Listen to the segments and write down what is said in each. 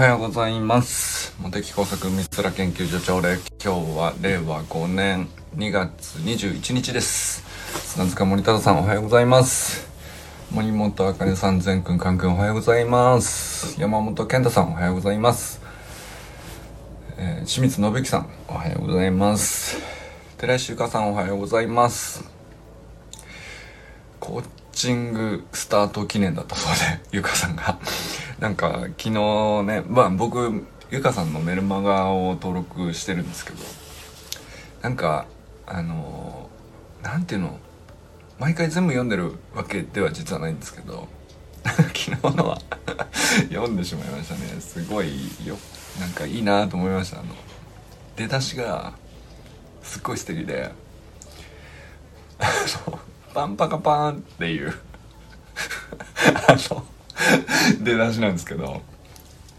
はようございます。茂木工作三浦研究所長で今日は令和5年2月21日です。砂塚森忠さんおはようございます。森本あかねさん全くんかんくんおはようございます。山本健太さんおはようございます、えー清水信之さんおはようございます。寺石ゆかさんおはようございます。コーチングスタート記念だったそうでゆかさんが。なんか昨日ねまあ僕ゆかさんのメルマガを登録してるんですけどなんかあのなんていうの毎回全部読んでるわけでは実はないんですけど 昨日のは 読んでしまいましたね。すごいよ。なんかいいなと思いました。あの出だしがすっごい素敵で パンパカパーンっていう。あの 出だしなんですけど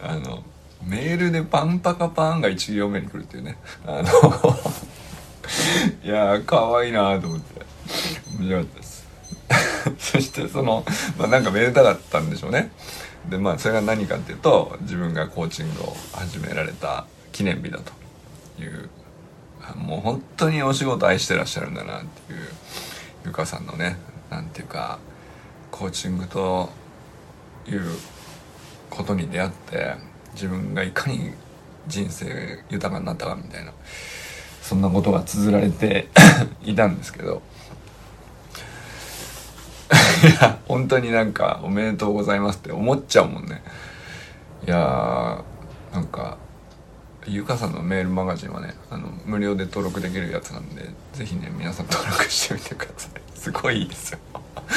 あのメールでパンパカパンが1行目に来るっていうね。あの いやー可愛いなと思って。面白かったです。そしてその、まあ、なんかめでたかったんでしょうね。でまあそれが何かっていうと自分がコーチングを始められた記念日だというもう本当にお仕事愛してらっしゃるんだなっていうゆかさんのねなんていうかコーチングということに出会って自分がいかに人生豊かになったかみたいなそんなことが綴られて いたんですけど。いや本当になんか「おめでとうございます」って思っちゃうもんね。いやーなんかゆかさんのメールマガジンはねあの無料で登録できるやつなんでぜひね皆さん登録してみてください。すごいいいですよ。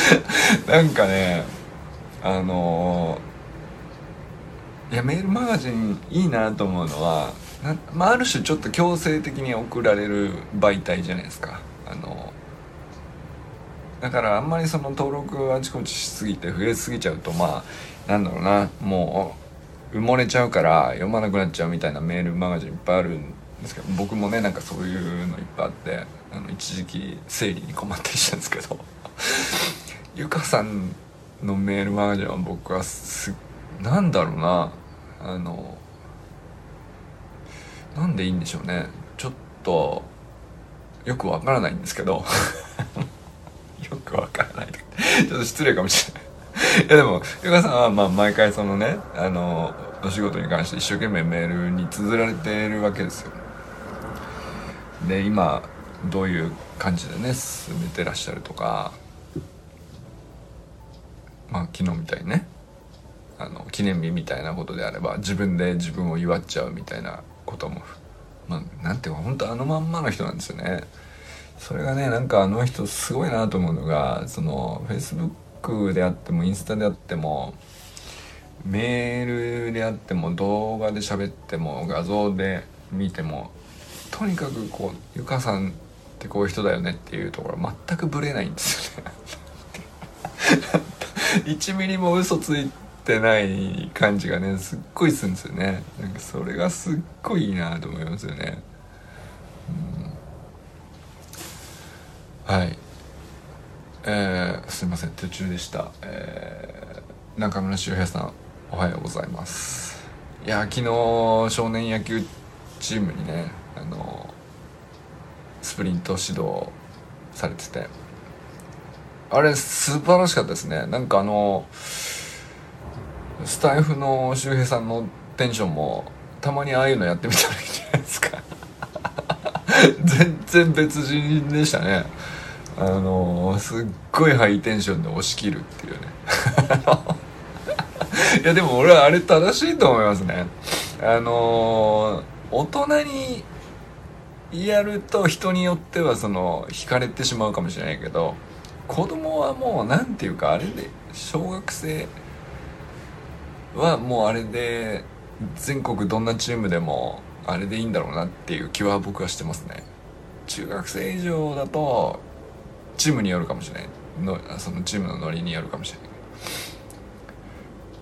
なんかねあのーいやメールマガジンいいなと思うのは、まあ、ある種ちょっと強制的に送られる媒体じゃないですか。あのだからあんまりその登録あちこちしすぎて増えすぎちゃうとまあなんだろうな。もう埋もれちゃうから読まなくなっちゃうみたいなメールマガジンいっぱいあるんですけど僕もねなんかそういうのいっぱいあってあの一時期整理に困ったりしたんですけど。ゆかさんのメールマガジンは僕はすなんだろうなあのなんでいいんでしょうね。ちょっとよくわからないんですけど。よくわからない。ちょっと失礼かもしれない。いやでもゆかさんはまあ毎回そのねあのお仕事に関して一生懸命メールに綴られているわけですよ。で今どういう感じでね進めてらっしゃるとか。まあ昨日みたいにね。あの記念日みたいなことであれば自分で自分を祝っちゃうみたいなこともまあなんていうか本当あのまんまの人なんですよね。それがねなんかあの人すごいなと思うのがその Facebook であってもインスタであってもメールであっても動画で喋っても画像で見てもとにかくこうゆかさんってこういう人だよねっていうところ全くブレないんですよね。1ミリも嘘ついてない感じがねすっごいするんですよね。なんかそれがすっごいいいなと思いますよね、うん、はい。えー、すいません。途中でした、えー、中村修平さんおはようございます。いや昨日少年野球チームにねあのスプリント指導されてて。あれ素晴らしかったですね。なんかあのスタイフの周平さんのテンションもたまにああいうのやってみたらいいんじゃないですか。全然別人でしたね。あのすっごいハイテンションで押し切るっていうね。いやでも俺はあれ正しいと思いますね。あの大人にやると人によってはその惹かれてしまうかもしれないけど子供はもうなんていうかあれで小学生はもうあれで全国どんなチームでもあれでいいんだろうなっていう気は僕はしてますね。中学生以上だとチームによるかもしれない。のそのチームのノリによるかもしれない。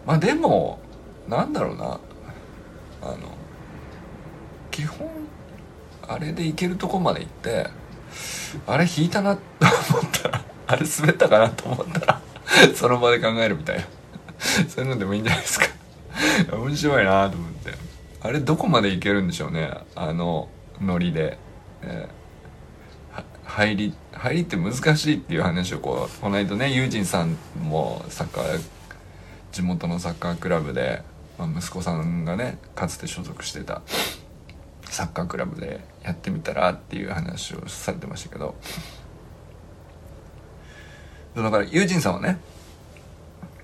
まあでもなんだろうな。あの基本あれでいけるとこまで行ってあれ引いたなと思ったらあれ滑ったかなと思ったら その場で考えるみたいな。そういうのでもいいんじゃないですか。面白いなと思って。あれどこまでいけるんでしょうね。あのノリで、えー、入り入りって難しいっていう話をこうこの間ねユージンさんもサッカー地元のサッカークラブで、まあ、息子さんがねかつて所属してたサッカークラブでやってみたらっていう話をされてましたけど。だからユージンさんはね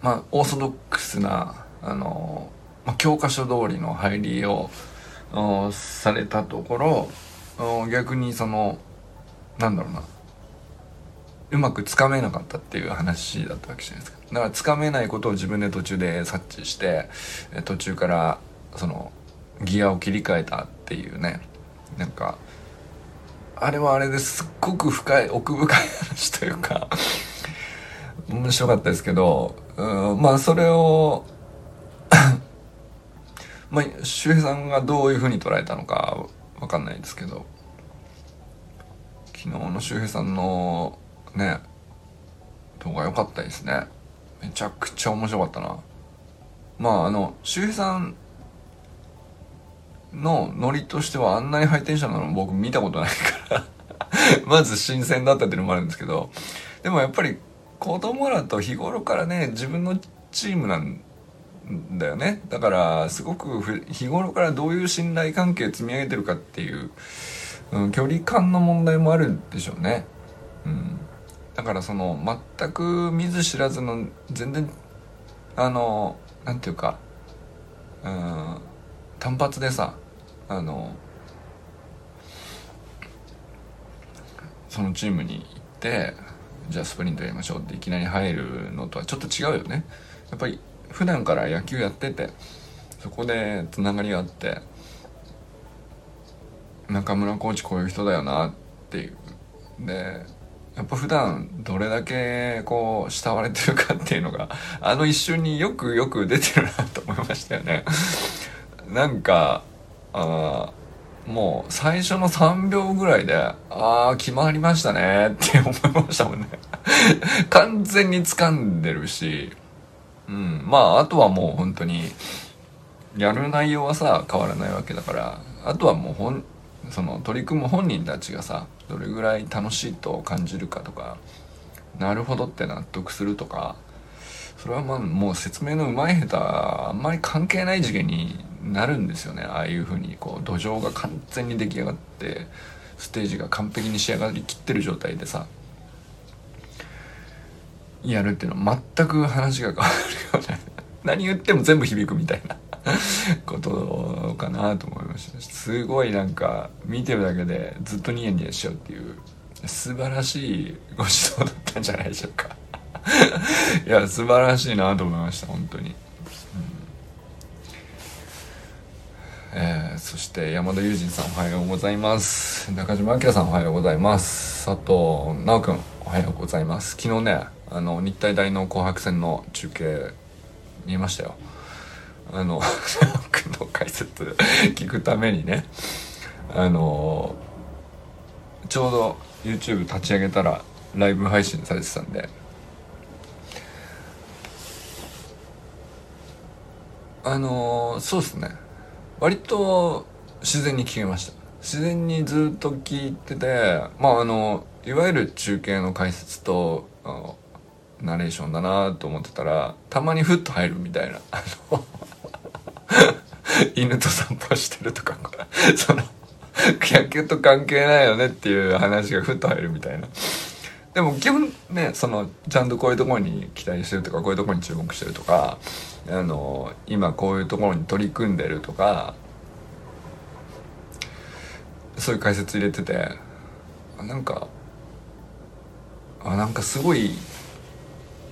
まあオーソドックスなあの、まあ、教科書通りの入りをされたところ逆にそのなんだろうなうまくつかめなかったっていう話だったわけじゃないですか。だからつかめないことを自分で途中で察知して途中からそのギアを切り替えたっていうねなんかあれはあれですっごく深い奥深い話というか面白かったですけどうんまあそれを まあ周平さんがどういうふうに捉えたのかわかんないですけど昨日の周平さんのね動画良かったですね。めちゃくちゃ面白かったな。まああの周平さんのノリとしてはあんなにハイテンションなの僕見たことないから まず新鮮だったっていうのもあるんですけどでもやっぱり子供らと日頃からね自分のチームなんだよねだからすごく日頃からどういう信頼関係積み上げてるかっていう、うん、距離感の問題もあるんでしょうね。うんだからその全く見ず知らずの全然あのなんていうかうん単発でさあのそのチームに行ってじゃあスプリントやりましょうっていきなり入るのとはちょっと違うよね。やっぱり普段から野球やっててそこでつながりがあって中村コーチこういう人だよなっていう。でやっぱ普段どれだけこう慕われてるかっていうのがあの一瞬によくよく出てるなと思いましたよね。なんかあもう最初の3秒ぐらいでああ決まりましたねって思いましたもんね。完全に掴んでるし。うんまああとはもう本当にやる内容はさ変わらないわけだからあとはもうほんその取り組む本人たちがさどれぐらい楽しいと感じるかとかなるほどって納得するとかそれはまあもう説明のうまい下手あんまり関係ない次元になるんですよね。ああいうふうにこう土壌が完全に出来上がってステージが完璧に仕上がりきってる状態でさやるっていうのは全く話が変わるよね何言っても全部響くみたいなことかなと思いました。すごいなんか見てるだけでずっとニヤニヤしちゃうっていう素晴らしいご指導だったんじゃないでしょうか。いや素晴らしいなと思いました本当に、うん、えー、そして山田友人さんおはようございます。中島明さんおはようございます。佐藤直君おはようございます。昨日ねあの日体大の紅白戦の中継見ましたよ。あの 僕の解説聞くためにねあのちょうど YouTube 立ち上げたらライブ配信されてたんであのそうですね。割と自然に聞けました。自然にずっと聞いててまああのいわゆる中継の解説とナレーションだなと思ってたらたまにフッと入るみたいなあの 犬と散歩してるとかその野球と関係ないよねっていう話がふっと入るみたいな。でも基本ねそのちゃんとこういうところに期待してるとかこういうところに注目してるとかあの今こういうところに取り組んでるとかそういう解説入れててなんかあなんかすごい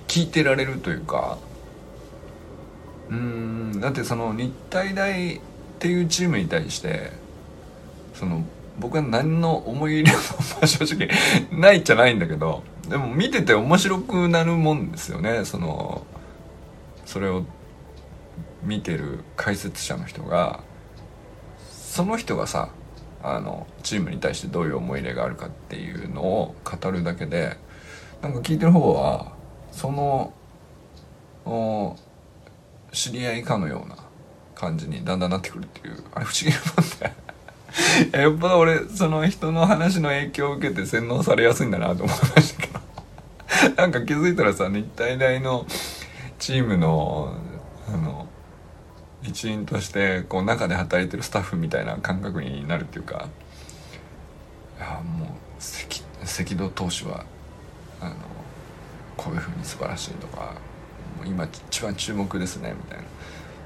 聞いてられるというかうんだってその日体大っていうチームに対してその僕は何の思い入れも正直ないじゃないんだけどでも見てて面白くなるもんですよね。そのそれを見てる解説者の人がその人がさあのチームに対してどういう思い入れがあるかっていうのを語るだけでなんか聞いてる方はその知り合いかのような感じにだんだんなってくるっていうあれ不思議なもんだよ よっぽど俺その人の話の影響を受けて洗脳されやすいんだなと思いましたけど。なんか気づいたらさ日体大のチームのあの一員としてこう中で働いてるスタッフみたいな感覚になるっていうか。いやもう赤赤道投手はあのこういうふうに素晴らしいとかもう今一番注目ですねみたいな、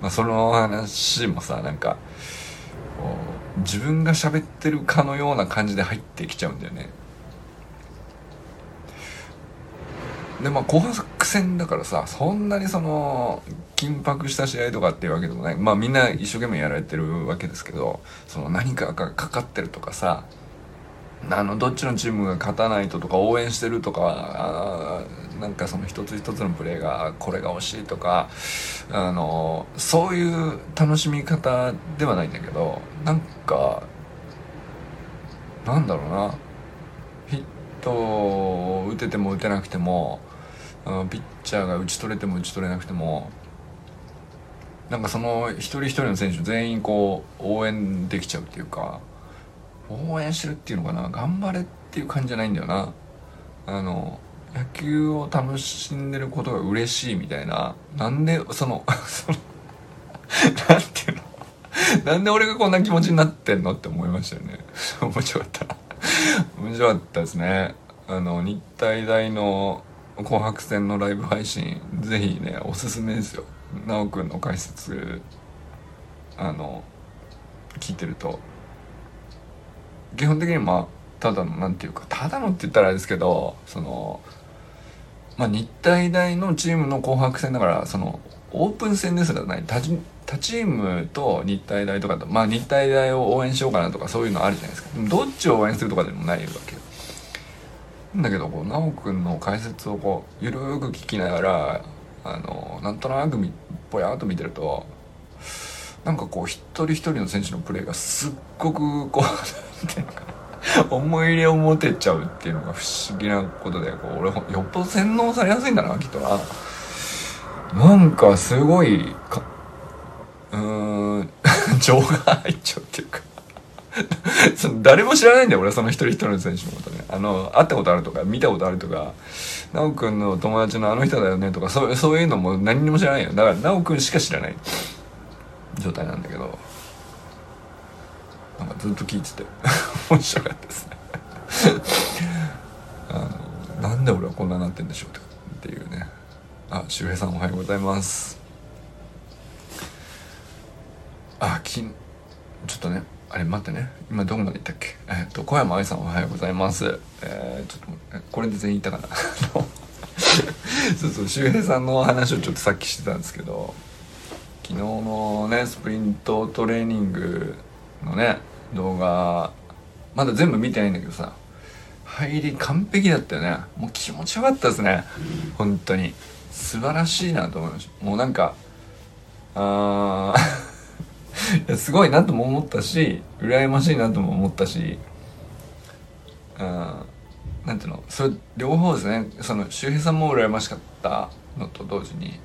まあ、その話もさなんかこう自分が喋ってるかのような感じで入ってきちゃうんだよね。でまあ紅白戦だからさそんなにその緊迫した試合とかっていうわけでもない。まあみんな一生懸命やられてるわけですけどその何かがかかってるとかさあのどっちのチームが勝たないととか応援してるとかなんかその一つ一つのプレーがこれが惜しいとかあのそういう楽しみ方ではないんだけどなんかなんだろうな。ヒットを打てても打てなくてもピッチャーが打ち取れても打ち取れなくてもなんかその一人一人の選手全員こう応援できちゃうっていうか応援してるっていうのかな。頑張れっていう感じじゃないんだよな。あの野球を楽しんでることが嬉しいみたいな。なんでその そのなんていうの？なんで俺がこんな気持ちになってんのって思いましたよね。面白かった。面白かったですね。あの日体大の紅白戦のライブ配信ぜひねおすすめですよ。奈くんの解説あの聞いてると。基本的にまあただのなんていうかただのって言ったらあれですけどそのまあ日体大のチームの紅白戦だからそのオープン戦ですらない他他チームと日体大とかとまあ日体大を応援しようかなとかそういうのあるじゃないですか。でもどっちを応援するとかでもないわけだけどこう奈くんの解説をこうゆるく聞きながらあのなんとなくぼやっと見てるとなんかこう一人一人の選手のプレーがすっごくこう なんていうのか 思い入れを持てちゃうっていうのが不思議なことでこう俺よっぽど洗脳されやすいんだなきっとな。なんかすごいかうーん 情が入っちゃうっていうか。その誰も知らないんだよ俺その一人一人の選手のことね。あの会ったことあるとか見たことあるとか。奈くんの友達のあの人だよねとかそうそういうのも何にも知らないよ。だから奈くんしか知らない状態なんだけど。かずっと聞いてて。面白かったですね。あのなんで俺はこんななってんでしょうっていうね。あ周平さんおはようございます。あきんちょっとねあれ待ってね。今どこまで行ったっけ？えっ、と小山愛さんおはようございます。えー、ちょっとこれで全員言ったかな？そうそう周平さんの話をちょっとさっきしてたんですけど昨日のねスプリントトレーニングのね動画まだ全部見てないんだけどさ入り完璧だったよね。もう気持ちよかったですね。本当に。素晴らしいなと思いました。もうなんかあー。すごいなとも思ったし羨ましいなとも思ったしあなんていうの？それ両方ですね。その周平さんも羨ましかったのと同時に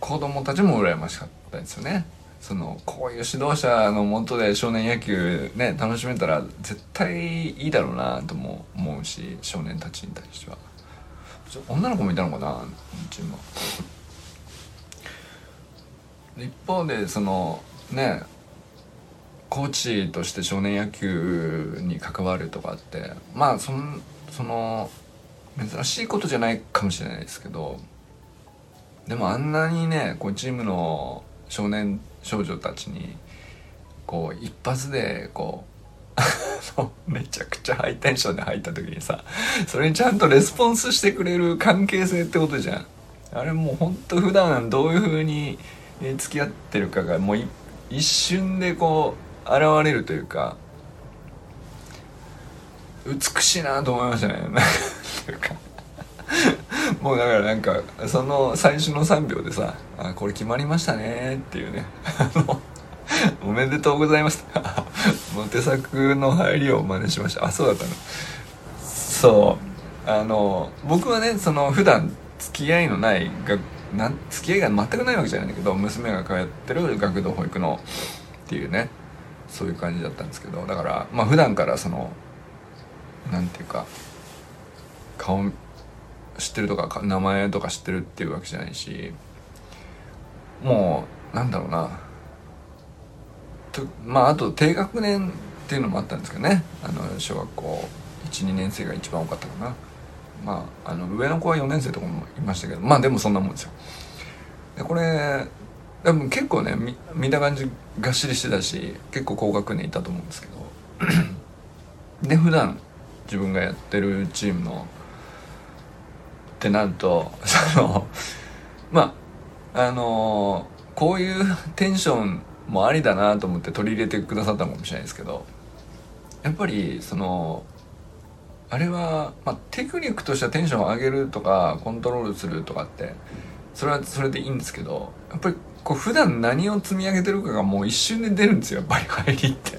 子供たちも羨ましかったですよね。そのこういう指導者のもとで少年野球ね楽しめたら絶対いいだろうなとも思うし少年たちに対しては。女の子もいたのかなうちも。一方でそのねコーチとして少年野球に関わるとかってまあそのその珍しいことじゃないかもしれないですけどでもあんなにねこうチームの少年少女たちにこう一発でこう めちゃくちゃハイテンションで入った時にさそれにちゃんとレスポンスしてくれる関係性ってことじゃん。あれもうほんと普段どういう風に付き合ってるかがもう一瞬でこう現れるというか 美しいなと思いましたね。というか もうだからなんかその最初の3秒でさ「あこれ決まりましたね」っていうね。あのおめでとうございます もう手作の入りを真似しました。あそうだったの。そう。あの僕はねその普段付き合いのない学な付き合いが全くないわけじゃないんだけど娘が通ってる学童保育のっていうねそういう感じだったんですけどだからまあ普段からそのなんていうか顔知ってるとか名前とか知ってるっていうわけじゃないしもうなんだろうな。とまああと低学年っていうのもあったんですけどね。あの小学校12年生が一番多かったかな。まああの上の子は4年生とかもいましたけどまあでもそんなもんですよ。でこれでも結構ね見見た感じがっしりしてたし結構高学年いたと思うんですけど。で普段自分がやってるチームのってなると そのまああのこういうテンションもありだなと思って取り入れてくださったのかもしれないですけどやっぱりそのあれは、まあ、テクニックとしてはテンションを上げるとかコントロールするとかってそれはそれでいいんですけどやっぱりこう普段何を積み上げてるかがもう一瞬で出るんですよやっぱり入りって。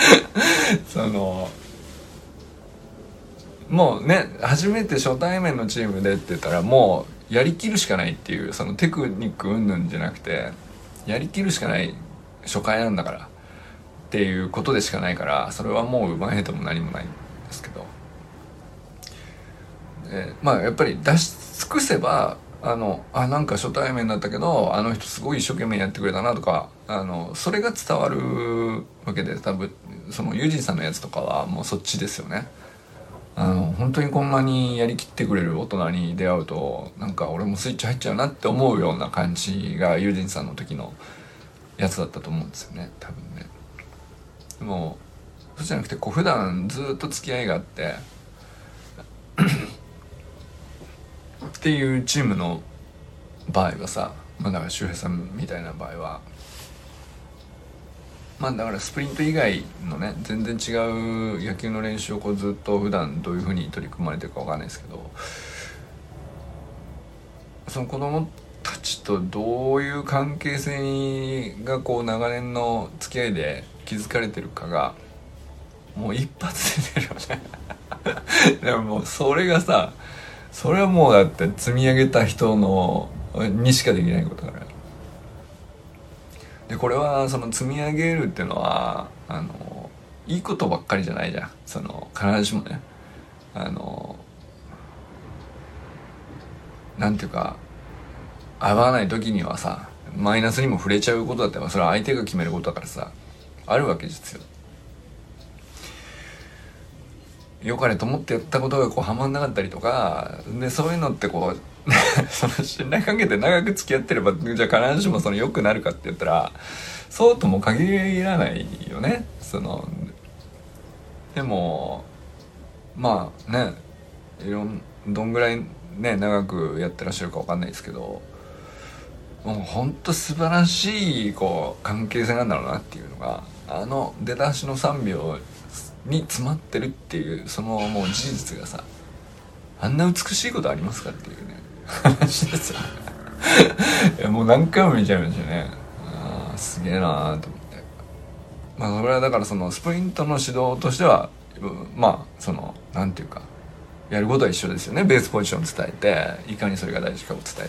そのもうね初めて初対面のチームでって言ったらもうやりきるしかないっていうそのテクニック云々じゃなくてやりきるしかない初回なんだからっていうことでしかないからそれはもううまいとも何もないんですけどでまあやっぱり出し尽くせばあのあなんか初対面だったけどあの人すごい一生懸命やってくれたなとかあのそれが伝わるわけで多分そのユージンさんのやつとかはもうそっちですよね。あの本当にこんなにやりきってくれる大人に出会うとなんか俺もスイッチ入っちゃうなって思うような感じがユージンさんの時のやつだったと思うんですよね多分ね。でもそうじゃなくてこう普段ずっと付き合いがあってっていうチームの場合はさまあだから周平さんみたいな場合はまあだからスプリント以外のね全然違う野球の練習をこうずっと普段どういうふうに取り組まれてるかわかんないですけどその子供たちとどういう関係性がこう長年の付き合いで築かれてるかがもう一発で出るよね。でももうそれがさそれはもうだって積み上げた人のにしかできないことだから。でこれはその積み上げるっていうのはあのいいことばっかりじゃないじゃん。その必ずしもね。あのなんていうか合わない時にはさマイナスにも触れちゃうことだってそれは相手が決めることだからさあるわけですよ。良かれと思ってやったことがこうはまんなかったりとかでそういうのってこう その信頼関係で長く付き合ってればじゃあ必ずしもその良くなるかって言ったらそうとも限らないよね。そのでもまあねいろんどんぐらいね長くやってらっしゃるか分かんないですけどもうほんと素晴らしいこう関係性なんだろうなっていうのがあの出だしの3秒に詰まってるっていうそのもう事実がさあんな美しいことありますかっていうね。話ですよいやもう何回も見ちゃいましたね。ああすげえなーと思って。まあそれはだからそのスプリントの指導としてはまあそのなんていうかやることは一緒ですよね。ベースポジション伝えていかにそれが大事かを伝え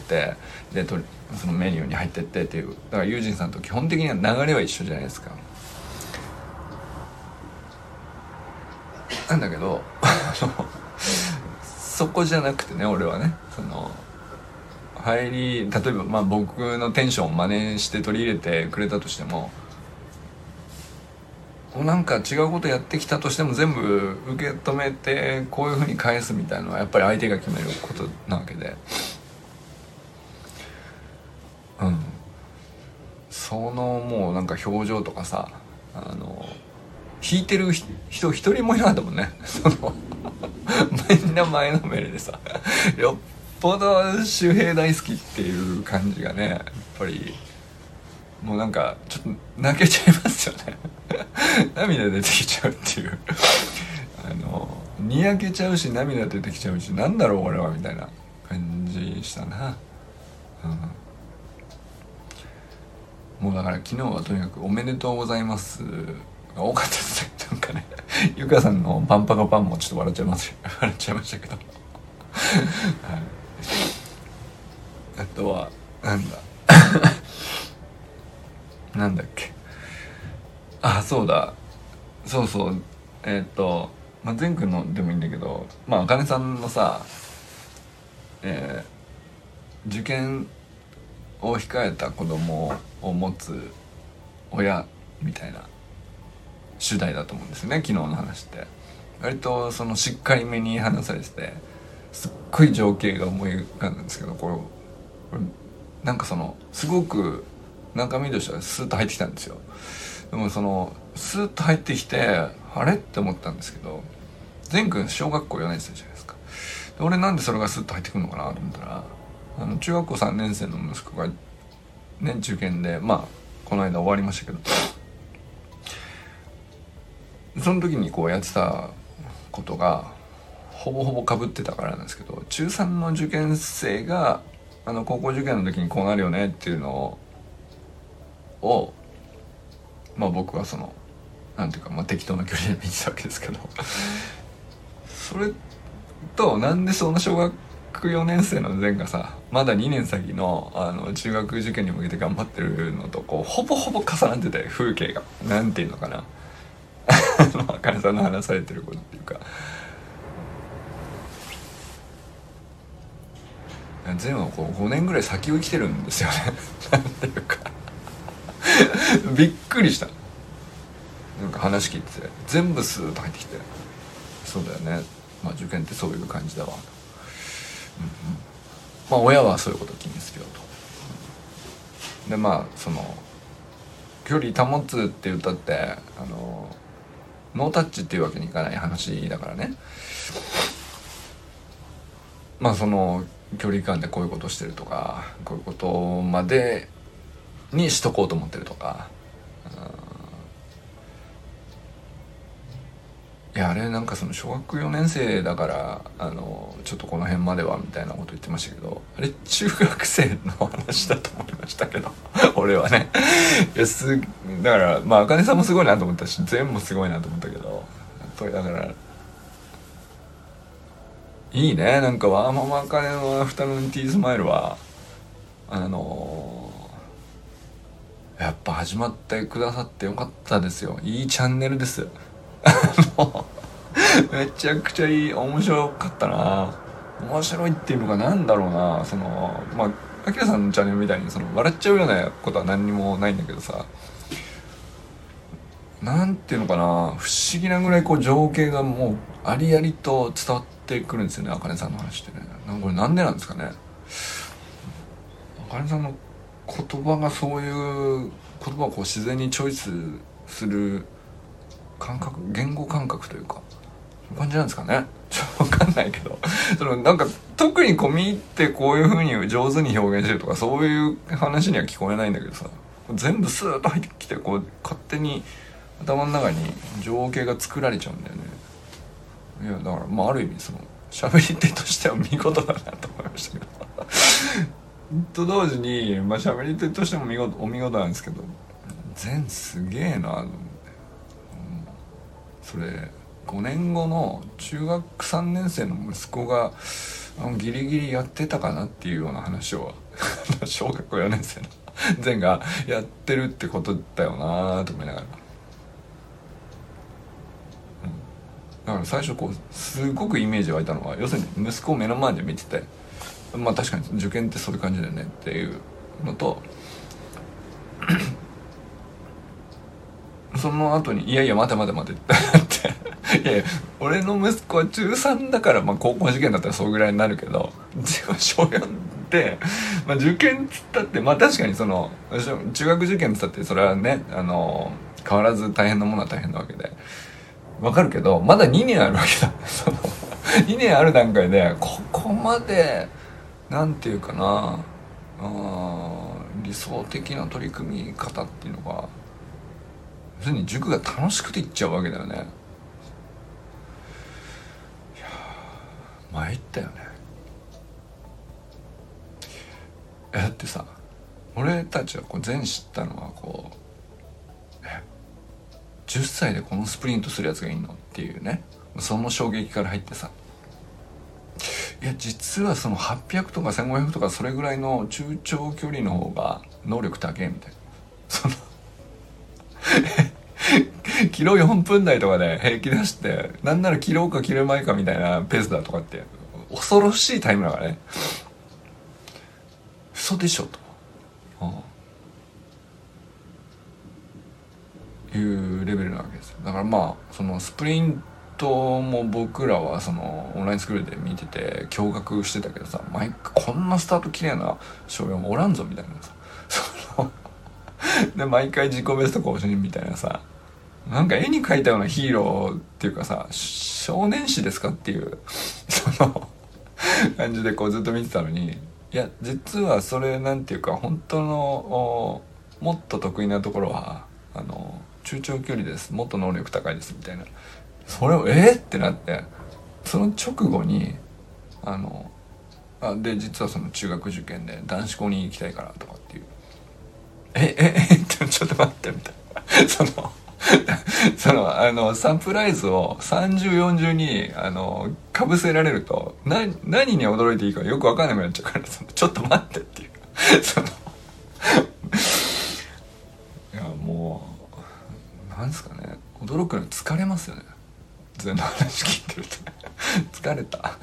てでとそのメニューに入ってってっていう。だからユージンさんと基本的には流れは一緒じゃないですか。なんだけどそこじゃなくてね俺はね。その入り例えばまあ僕のテンションを真似して取り入れてくれたとしてもなんか違うことやってきたとしても全部受け止めてこういうふうに返すみたいなのはやっぱり相手が決めることなわけで。うん。そのもうなんか表情とかさあの弾いてる人一人もいなかったもんね。その みんな前のめりでさよぽど周平大好きっていう感じがねやっぱりもうなんかちょっと泣けちゃいますよね。涙出てきちゃうっていう。あのにやけちゃうし涙出てきちゃうしなんだろう俺はみたいな感じしたな。うん。もうだから昨日はとにかく「おめでとうございます」が多かったですね。なんかねゆかさんのパンパカパンもちょっと笑っちゃいます。笑っちゃいましたけど。はい。あとはなんだ。なんだっけ。あそうだ。そうそう。えー、っと、まあ、善くんのでもいいんだけどまああかねさんのさえー、受験を控えた子供を持つ親みたいな主題だと思うんですよね昨日の話って。割とそのしっかりめに話されててすっごい情景が思い浮かんだんですけどこれこれなんかそのすごく中身としてはスーッと入ってきたんですよ。でもそのスーッと入ってきてあれ？って思ったんですけど善くん小学校4年生じゃないですか。で俺なんでそれがスッと入ってくるのかなと思ったらあの中学校3年生の息子がね受験でまあこの間終わりましたけどその時にこうやってたことがほぼほぼかぶってたからなんですけど中3の受験生があの高校受験の時にこうなるよねっていうのをまあ僕はそのなんていうか、まあ、適当な距離で見てたわけですけど。それとなんでその小学4年生の前がさまだ2年先のあの中学受験に向けて頑張ってるのとこうほぼほぼ重なってて風景が。なんていうのかな。あかねさんの話されてることっていうか。全部こう5年ぐらい先を生きてるんですよね。なんていうか。びっくりした。なんか話聞いてて全部スーッと入ってきて。そうだよね。まあ受験ってそういう感じだわ。と、うんうん、まあ親はそういうこと気にするよと。でまあその距離保つって言ったってあのノータッチっていうわけにいかない話だからね。まあその距離感でこういうことしてるとかこういうことまでにしとこうと思ってるとか。いやあれなんかその小学4年生だからあのちょっとこの辺まではみたいなこと言ってましたけどあれ中学生の話だと思いましたけど 俺はね。いやすだからまああかねさんもすごいなと思ったし全部すごいなと思ったけどやっぱりだからいいね。なんかワーママあかねのアフタヌーンティースマイルはあのやっぱ始まってくださってよかったですよ。いいチャンネルです。めちゃくちゃいい面白かったな。面白いっていうのが何だろうな。そのまあアキラさんのチャンネルみたいにその笑っちゃうようなことは何にもないんだけどさ。なんていうのかな不思議なぐらいこう情景がもうありありと伝わってくるんですよねあかねさんの話ってね。これなんでなんですかね。あかねさんの言葉がそういう言葉をこう自然にチョイスする感覚言語感覚というかそういう感じなんですかね。ちょっと分かんないけど。そのなんか特に込み入ってこういう風に上手に表現してるとかそういう話には聞こえないんだけどさ全部スーッと入ってきてこう勝手に頭の中に情景が作られちゃうんだよね。いやだからまあある意味その喋り手としては見事だなと思いましたけど。と同時にまあ喋り手としても見事お見事なんですけど全すげえなと思って。それ5年後の中学3年生の息子がギリギリやってたかなっていうような話を 小学校4年生の前がやってるってことだよなと思いながら、うん、だから最初こうすごくイメージ湧いたのは要するに息子を目の前で見ててまあ確かに受験ってそういう感じだよねっていうのと その後に「いやいや待て待て待て」って いやいや俺の息子は中3だから、まあ、高校受験だったらそうぐらいになるけど小4って、まあ、受験っつったってまあ確かにその中学受験っつったってそれはねあの変わらず大変なものは大変なわけで。わかるけどまだ2年あるわけだ。その2年ある段階でここまでなんていうかなあ理想的な取り組み方っていうのが要するに塾が楽しくて行っちゃうわけだよね。いや参ったよね。だってさ俺たちはこう全知ったのはこう10歳でこのスプリントするやつがいいの？っていうね。その衝撃から入ってさ。いや実はその800とか1500とかそれぐらいの中長距離の方が能力高えみたいな。その キロ4分台とかで平気出してなんなら切ろうか切る前かみたいなペースだとかって恐ろしいタイムだからね。嘘でしょと、うん、いうだからまあそのスプリントも僕らはそのオンラインスクールで見てて驚愕してたけどさ毎回こんなスタート綺麗な少年おらんぞみたいなさ。そので毎回自己ベスト更新みたいなさ。なんか絵に描いたようなヒーローっていうかさ少年誌ですかっていう その感じでこうずっと見てたのにいや実はそれなんていうか本当のもっと得意なところはあの中長距離です。もっと能力高いですみたいな。それをえー、ってなって。その直後にあのあで実はその中学受験で男子校に行きたいからとかっていう。えええ っちょっと待ってみたいな。その そのあのサプライズを3040にあのかぶせられるとな何に驚いていいかよく分かんなくなっちゃうからそのちょっと待ってっていう。そのいやもうなんですかね。驚くの疲れますよね。全の話聞いてると。疲れた。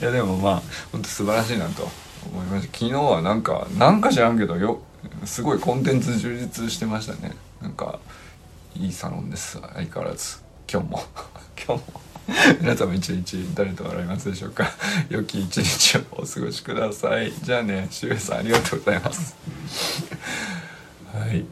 いやでもまあ本当素晴らしいなと思いました。昨日はなんかなんか知らんけどよすごいコンテンツ充実してましたね。なんかいいサロンです。相変わらず。今日も。今日も。皆様一日誰と笑いますでしょうか。良き一日をお過ごしください。じゃあねしゅうさんありがとうございます。はい。